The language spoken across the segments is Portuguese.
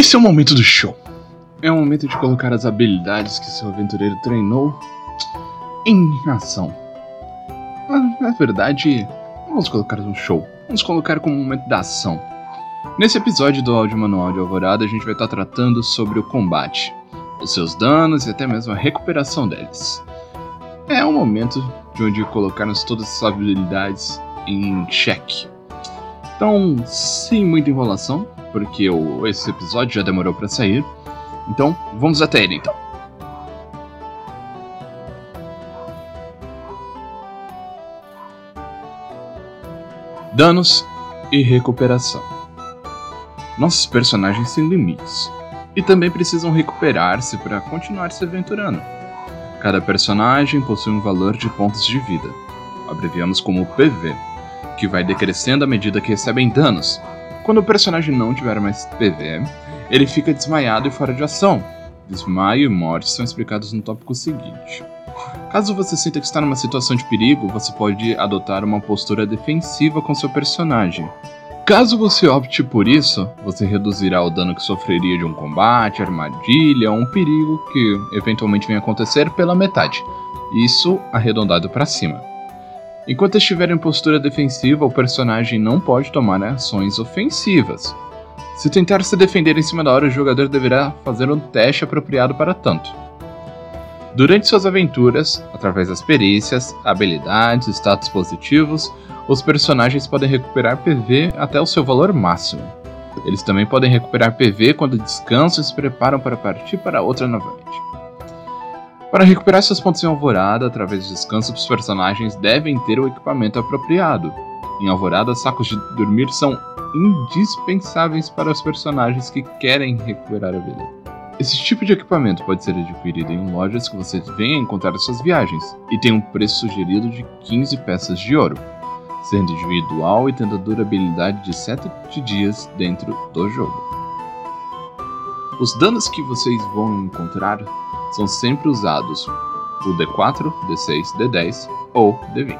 Esse é o momento do show. É o momento de colocar as habilidades que seu aventureiro treinou em ação. Na verdade, vamos colocar um show. Vamos colocar como um momento da ação. Nesse episódio do áudio manual de Alvorada, a gente vai estar tratando sobre o combate, os seus danos e até mesmo a recuperação deles. É um momento de onde colocarmos todas as habilidades em xeque. Então, sem muita enrolação, porque o, esse episódio já demorou para sair. Então, vamos até ele então. Danos e recuperação. Nossos personagens têm limites e também precisam recuperar-se para continuar se aventurando. Cada personagem possui um valor de pontos de vida, abreviamos como PV, que vai decrescendo à medida que recebem danos, quando o personagem não tiver mais PV, ele fica desmaiado e fora de ação. Desmaio e morte são explicados no tópico seguinte. Caso você sinta que está numa situação de perigo, você pode adotar uma postura defensiva com seu personagem. Caso você opte por isso, você reduzirá o dano que sofreria de um combate, armadilha ou um perigo que eventualmente venha acontecer pela metade. Isso arredondado para cima. Enquanto estiver em postura defensiva, o personagem não pode tomar ações ofensivas. Se tentar se defender em cima da hora, o jogador deverá fazer um teste apropriado para tanto. Durante suas aventuras, através das perícias, habilidades e status positivos, os personagens podem recuperar PV até o seu valor máximo. Eles também podem recuperar PV quando descansam e se preparam para partir para outra novamente. Para recuperar seus pontos em Alvorada, através de descanso, os personagens devem ter o equipamento apropriado. Em Alvorada, sacos de dormir são indispensáveis para os personagens que querem recuperar a vida. Esse tipo de equipamento pode ser adquirido em lojas que você venha encontrar em suas viagens e tem um preço sugerido de 15 peças de ouro, sendo individual e tendo durabilidade de 7 dias dentro do jogo. Os danos que vocês vão encontrar são sempre usados o D4, D6, D10 ou D20.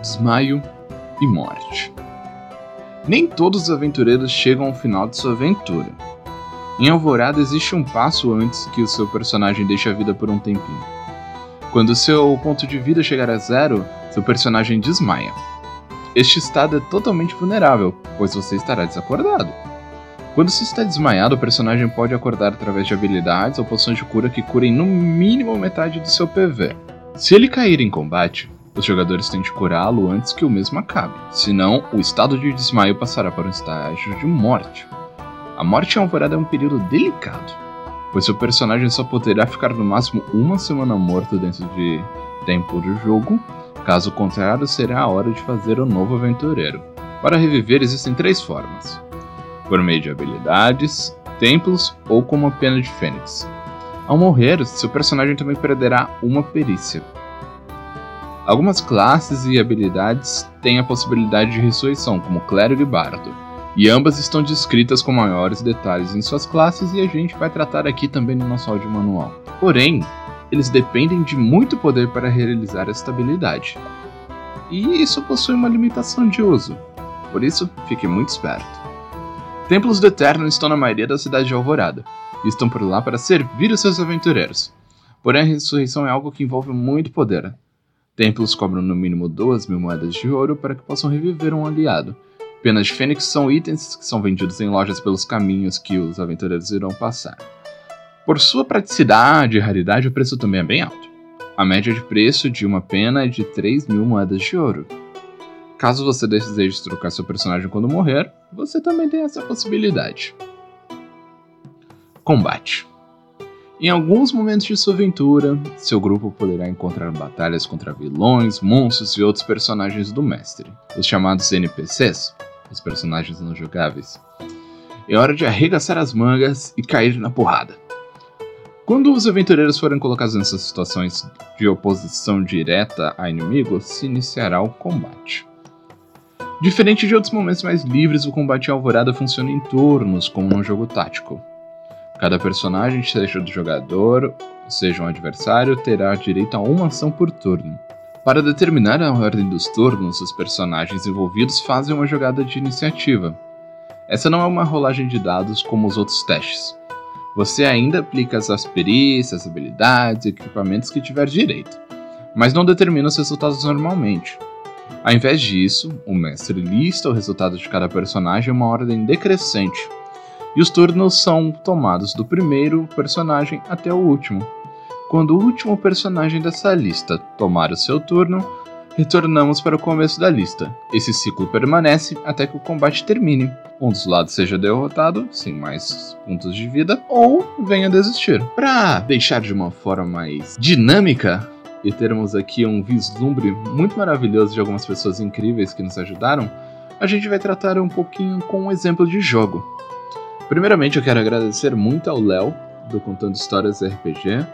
Desmaio e morte. Nem todos os aventureiros chegam ao final de sua aventura. Em Alvorada existe um passo antes que o seu personagem deixe a vida por um tempinho. Quando seu ponto de vida chegar a zero, seu personagem desmaia. Este estado é totalmente vulnerável, pois você estará desacordado. Quando se está desmaiado, o personagem pode acordar através de habilidades ou poções de cura que curem no mínimo metade do seu PV. Se ele cair em combate, os jogadores têm de curá-lo antes que o mesmo acabe, senão o estado de desmaio passará para um estágio de morte. A morte Alvorada é um período delicado, pois seu personagem só poderá ficar no máximo uma semana morto dentro de tempo do jogo, caso contrário, será a hora de fazer o um novo aventureiro. Para reviver existem três formas por meio de habilidades, templos ou como a pena de fênix. Ao morrer, seu personagem também perderá uma perícia. Algumas classes e habilidades têm a possibilidade de ressurreição, como clérigo e bardo, e ambas estão descritas com maiores detalhes em suas classes e a gente vai tratar aqui também no nosso áudio manual. Porém, eles dependem de muito poder para realizar esta habilidade. E isso possui uma limitação de uso, por isso fique muito esperto. Templos do Eterno estão na maioria da cidade de Alvorada, e estão por lá para servir os seus aventureiros. Porém, a ressurreição é algo que envolve muito poder. Templos cobram no mínimo duas mil moedas de ouro para que possam reviver um aliado. Penas de fênix são itens que são vendidos em lojas pelos caminhos que os aventureiros irão passar. Por sua praticidade e raridade, o preço também é bem alto. A média de preço de uma pena é de 3 mil moedas de ouro. Caso você deseje trocar seu personagem quando morrer, você também tem essa possibilidade. Combate. Em alguns momentos de sua aventura, seu grupo poderá encontrar batalhas contra vilões, monstros e outros personagens do mestre, os chamados NPCs, os personagens não jogáveis. É hora de arregaçar as mangas e cair na porrada. Quando os aventureiros forem colocados nessas situações de oposição direta a inimigos, se iniciará o combate. Diferente de outros momentos mais livres, o combate em Alvorada funciona em turnos, como num jogo tático. Cada personagem, seja do jogador, seja um adversário, terá direito a uma ação por turno. Para determinar a ordem dos turnos, os personagens envolvidos fazem uma jogada de iniciativa. Essa não é uma rolagem de dados como os outros testes. Você ainda aplica as perícias, habilidades e equipamentos que tiver direito, mas não determina os resultados normalmente. Ao invés disso, o mestre lista o resultado de cada personagem em uma ordem decrescente, e os turnos são tomados do primeiro personagem até o último. Quando o último personagem dessa lista tomar o seu turno, retornamos para o começo da lista. Esse ciclo permanece até que o combate termine. Um dos lados seja derrotado, sem mais pontos de vida, ou venha desistir. Para deixar de uma forma mais dinâmica e termos aqui um vislumbre muito maravilhoso de algumas pessoas incríveis que nos ajudaram, a gente vai tratar um pouquinho com um exemplo de jogo. Primeiramente, eu quero agradecer muito ao Léo, do Contando Histórias RPG,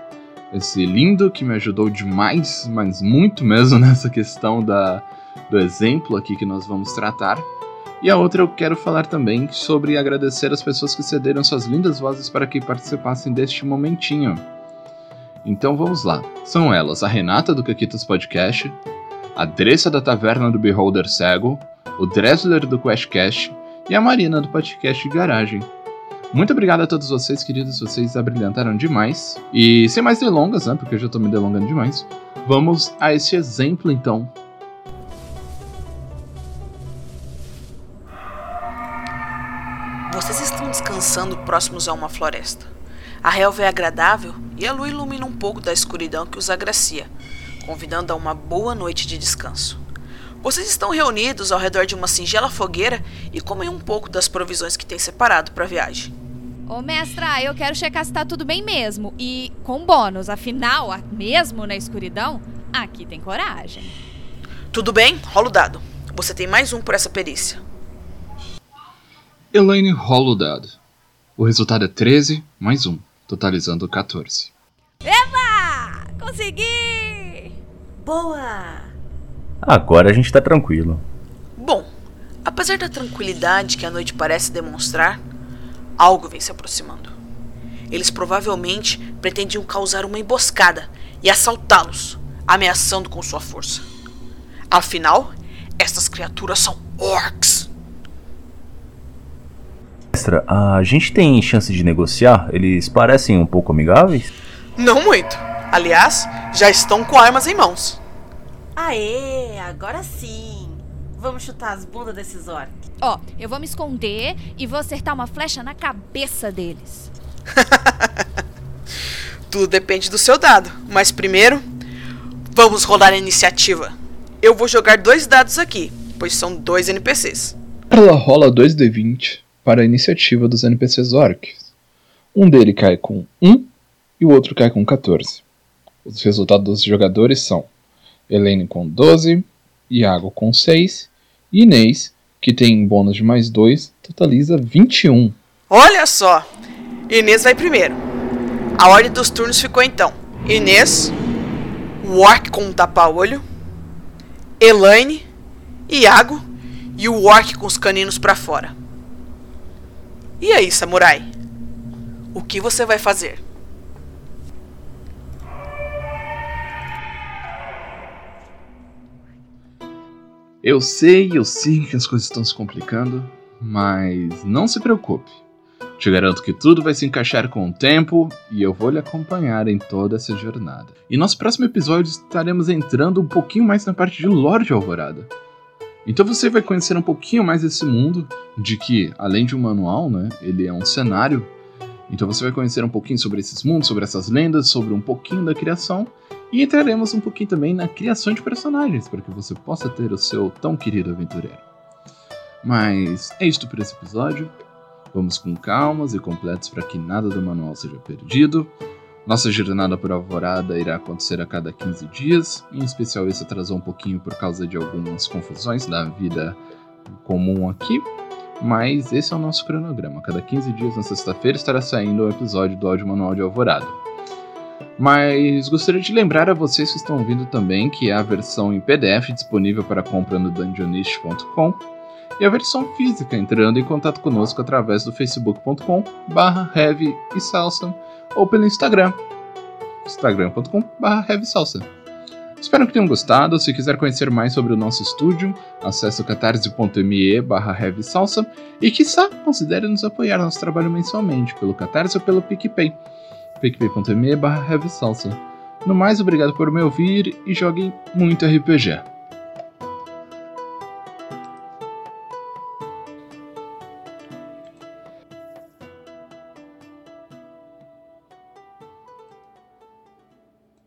esse lindo que me ajudou demais, mas muito mesmo nessa questão da, do exemplo aqui que nós vamos tratar. E a outra eu quero falar também sobre agradecer as pessoas que cederam suas lindas vozes para que participassem deste momentinho. Então vamos lá. São elas a Renata do Caquitas Podcast, a Dressa da Taverna do Beholder Cego, o Dressler do QuestCast e a Marina do Podcast Garagem. Muito obrigado a todos vocês, queridos. Vocês abrilhantaram demais. E sem mais delongas, né? Porque eu já tô me delongando demais. Vamos a esse exemplo então. Vocês estão descansando próximos a uma floresta. A relva é agradável e a lua ilumina um pouco da escuridão que os agracia, convidando a uma boa noite de descanso. Vocês estão reunidos ao redor de uma singela fogueira e comem um pouco das provisões que têm separado para a viagem. Ô, mestra, eu quero checar se tá tudo bem mesmo. E com bônus, afinal, mesmo na escuridão, aqui tem coragem. Tudo bem? Rola o dado. Você tem mais um por essa perícia. Elaine rola o dado. O resultado é 13 mais 1, totalizando 14. Eva! Consegui! Boa! Agora a gente tá tranquilo. Bom, apesar da tranquilidade que a noite parece demonstrar, algo vem se aproximando. Eles provavelmente pretendiam causar uma emboscada e assaltá-los, ameaçando com sua força. Afinal, estas criaturas são orcs. Mestra, a gente tem chance de negociar? Eles parecem um pouco amigáveis? Não muito. Aliás, já estão com armas em mãos. Aê, agora sim. Vamos chutar as bundas desses orcs. Ó, eu vou me esconder e vou acertar uma flecha na cabeça deles. Tudo depende do seu dado, mas primeiro, vamos rolar a iniciativa. Eu vou jogar dois dados aqui, pois são dois NPCs. Ela rola 2d20 para a iniciativa dos NPCs orcs. Um dele cai com 1 e o outro cai com 14. Os resultados dos jogadores são Helene com 12, Iago com 6 e Inês, que tem bônus de mais 2, totaliza 21. Olha só! Inês vai primeiro. A ordem dos turnos ficou então: Inês, o Orc com um tapa-olho, Elaine, Iago e o Orc com os caninos para fora. E aí, samurai? O que você vai fazer? Eu sei, eu sei que as coisas estão se complicando, mas não se preocupe. Te garanto que tudo vai se encaixar com o tempo e eu vou lhe acompanhar em toda essa jornada. E nosso próximo episódio estaremos entrando um pouquinho mais na parte de Lorde Alvorada. Então você vai conhecer um pouquinho mais desse mundo, de que, além de um manual, né, ele é um cenário. Então você vai conhecer um pouquinho sobre esses mundos, sobre essas lendas, sobre um pouquinho da criação e entraremos um pouquinho também na criação de personagens, para que você possa ter o seu tão querido aventureiro. Mas é isto por esse episódio. Vamos com calmas e completos para que nada do manual seja perdido. Nossa jornada por Alvorada irá acontecer a cada 15 dias, em especial esse atrasou um pouquinho por causa de algumas confusões da vida comum aqui, mas esse é o nosso cronograma. Cada 15 dias, na sexta-feira, estará saindo o episódio do áudio manual de Alvorada. Mas gostaria de lembrar a vocês que estão ouvindo também que há a versão em PDF disponível para compra no dungeonist.com e a versão física entrando em contato conosco através do facebook.com barra heavy e salsa ou pelo Instagram instagram.com barra heavy salsa. Espero que tenham gostado. Se quiser conhecer mais sobre o nosso estúdio, acesse catarse.me barra salsa e, quiçá, considere nos apoiar nosso trabalho mensalmente pelo Catarse ou pelo PicPay. picpay.me barra salsa. No mais, obrigado por me ouvir e joguem muito RPG.